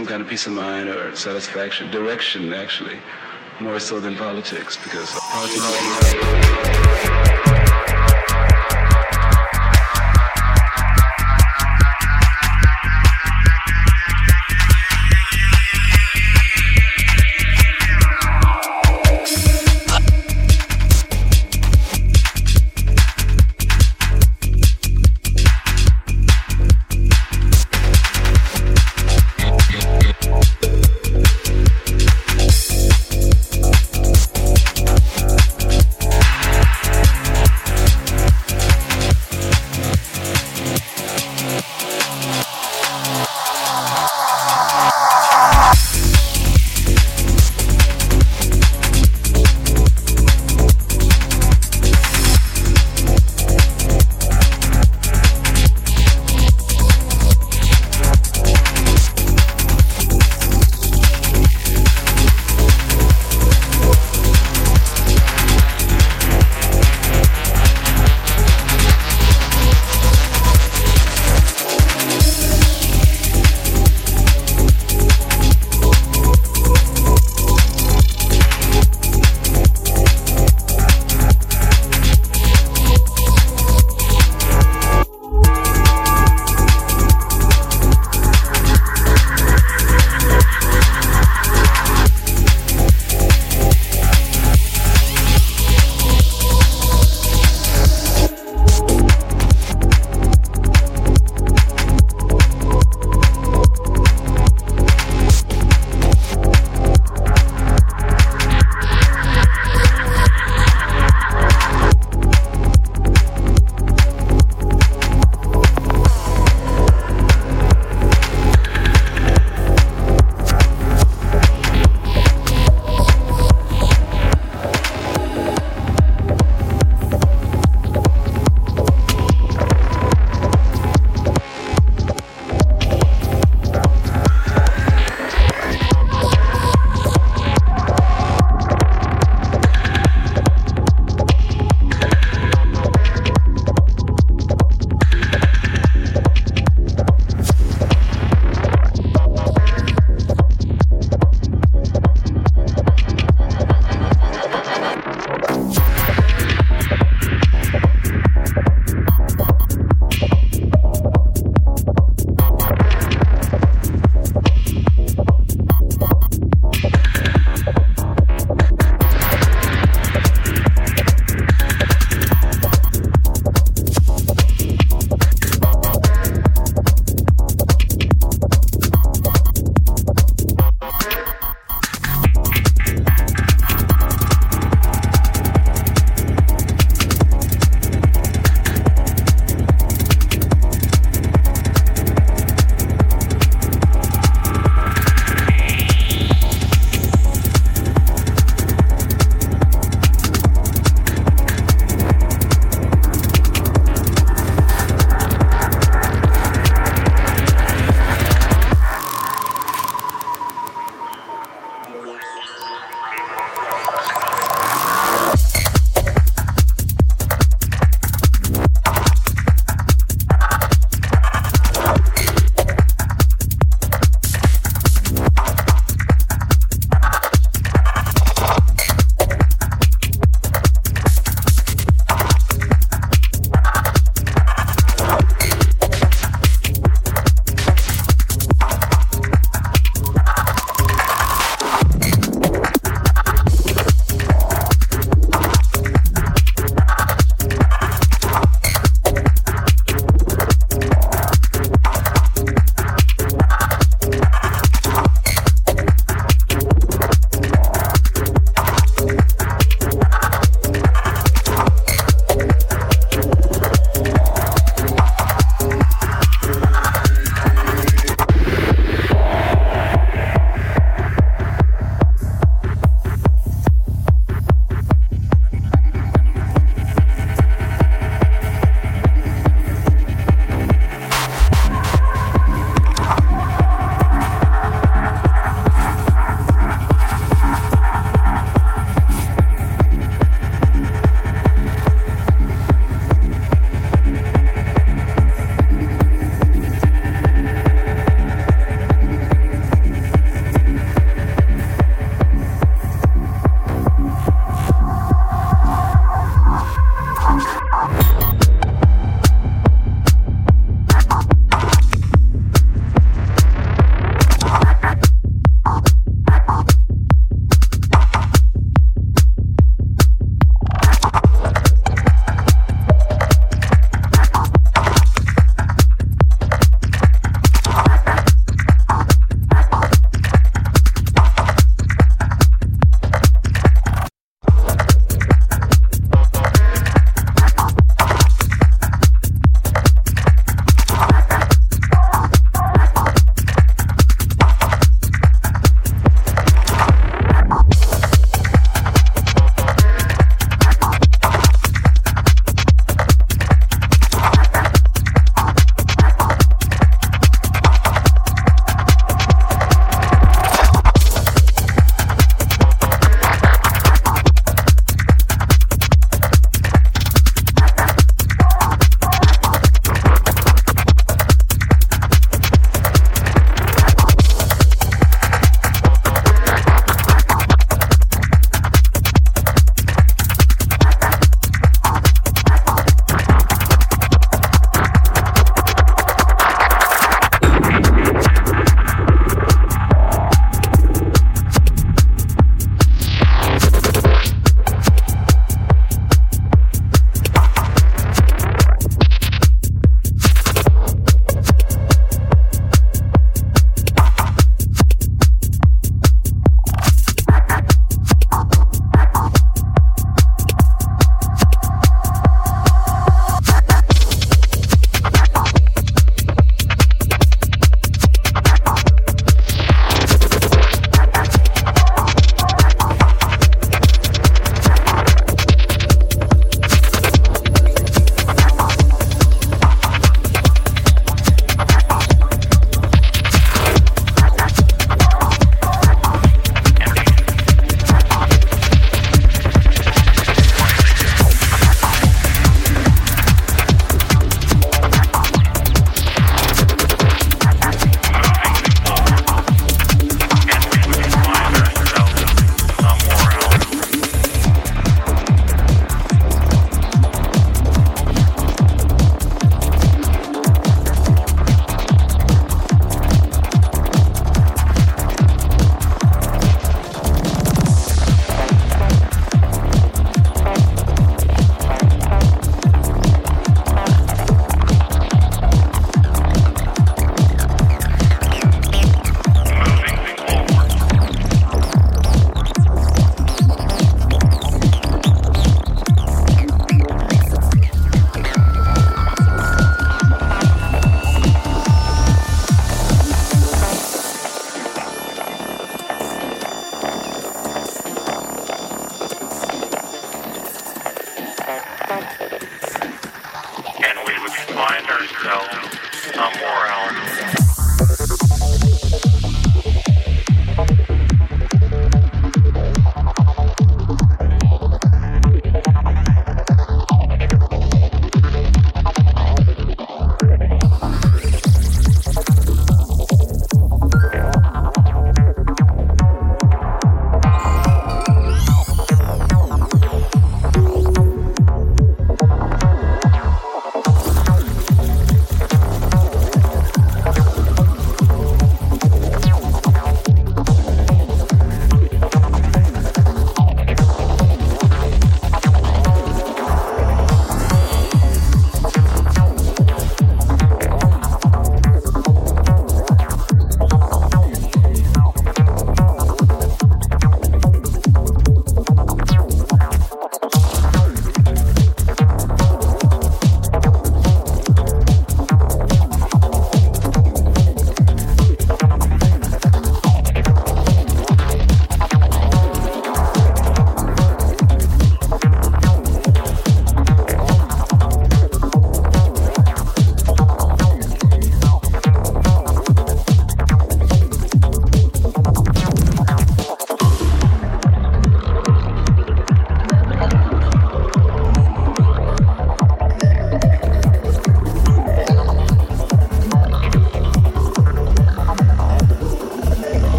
some kind of peace of mind or satisfaction, direction, actually, more so than politics, because politics.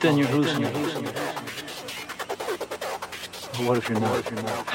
Then you're hallucinating. What if you're not?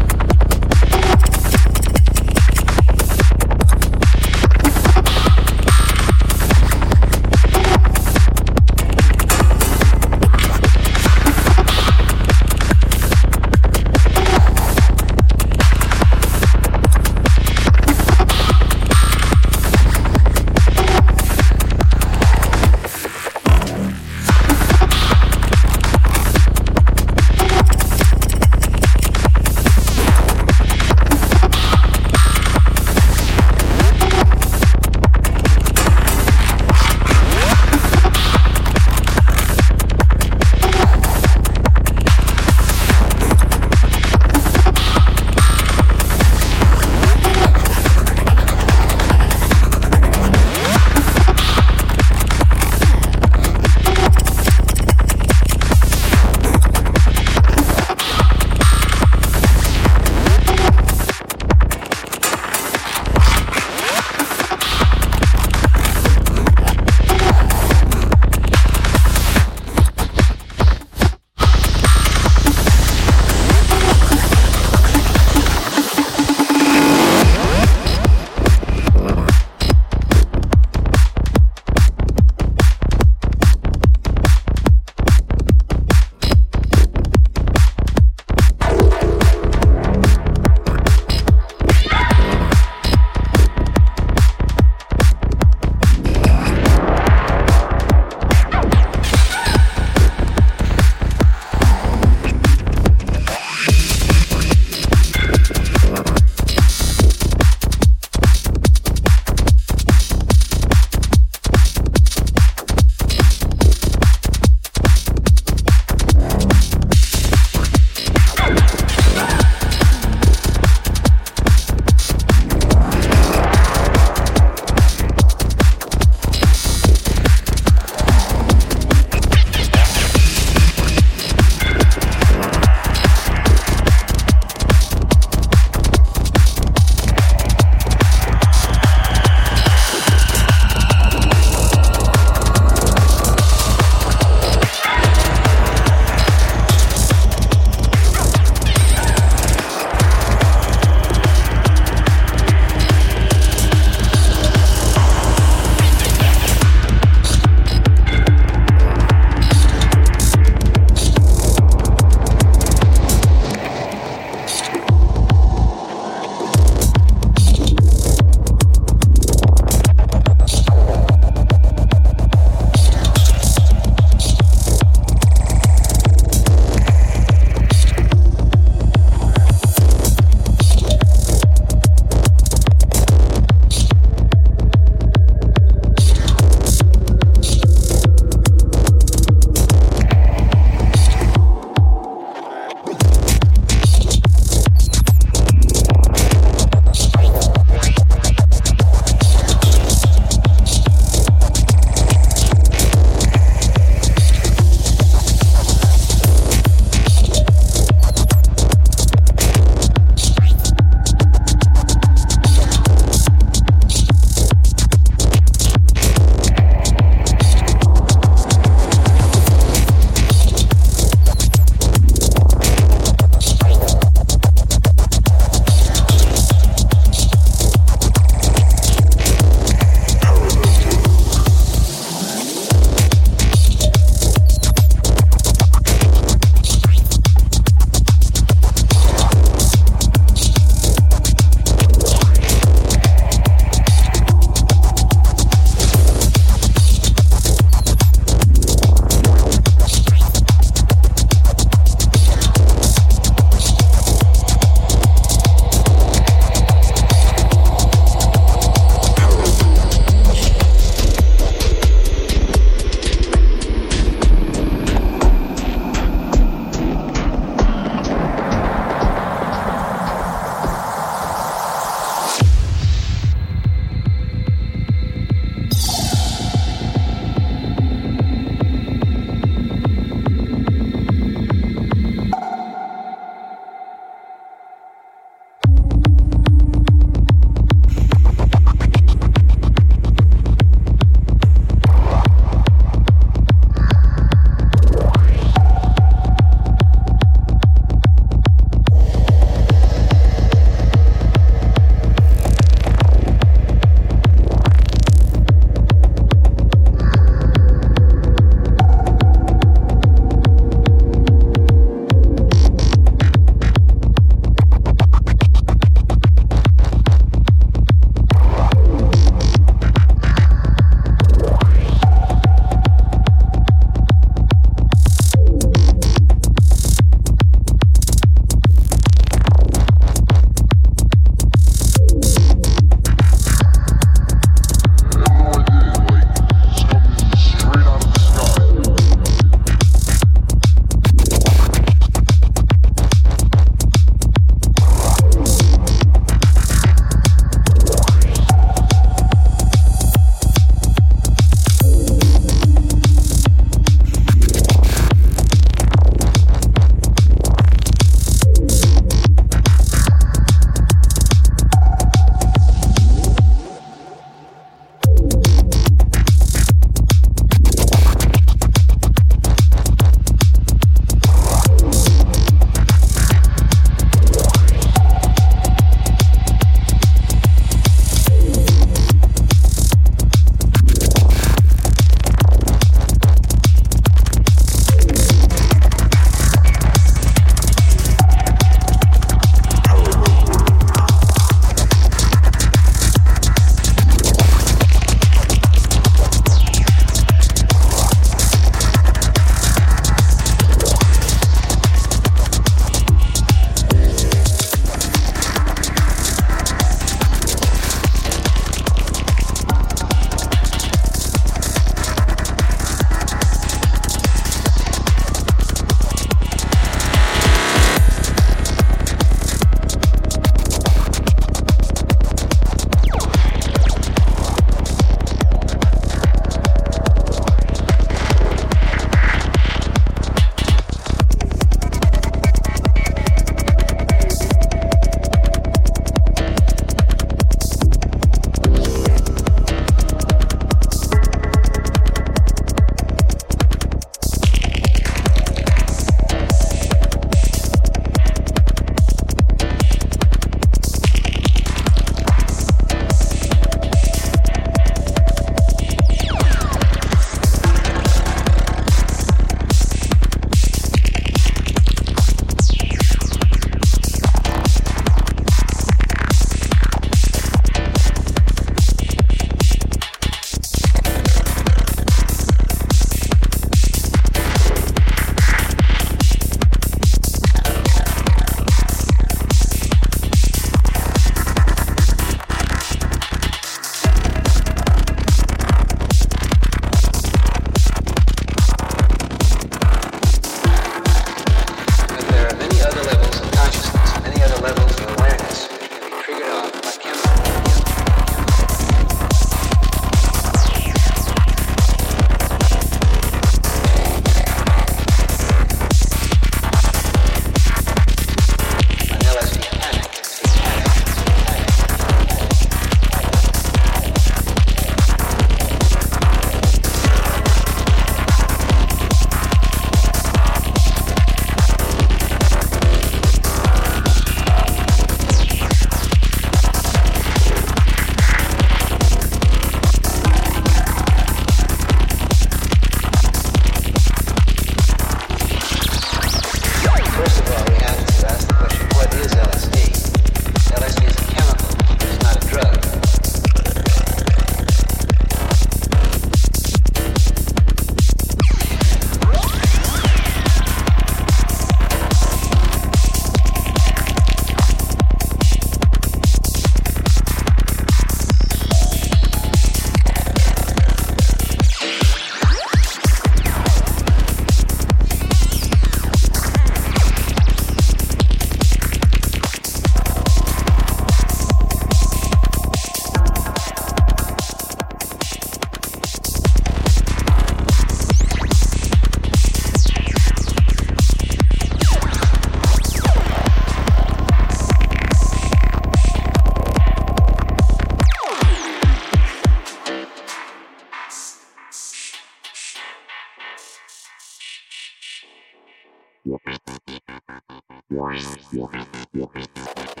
Why is it?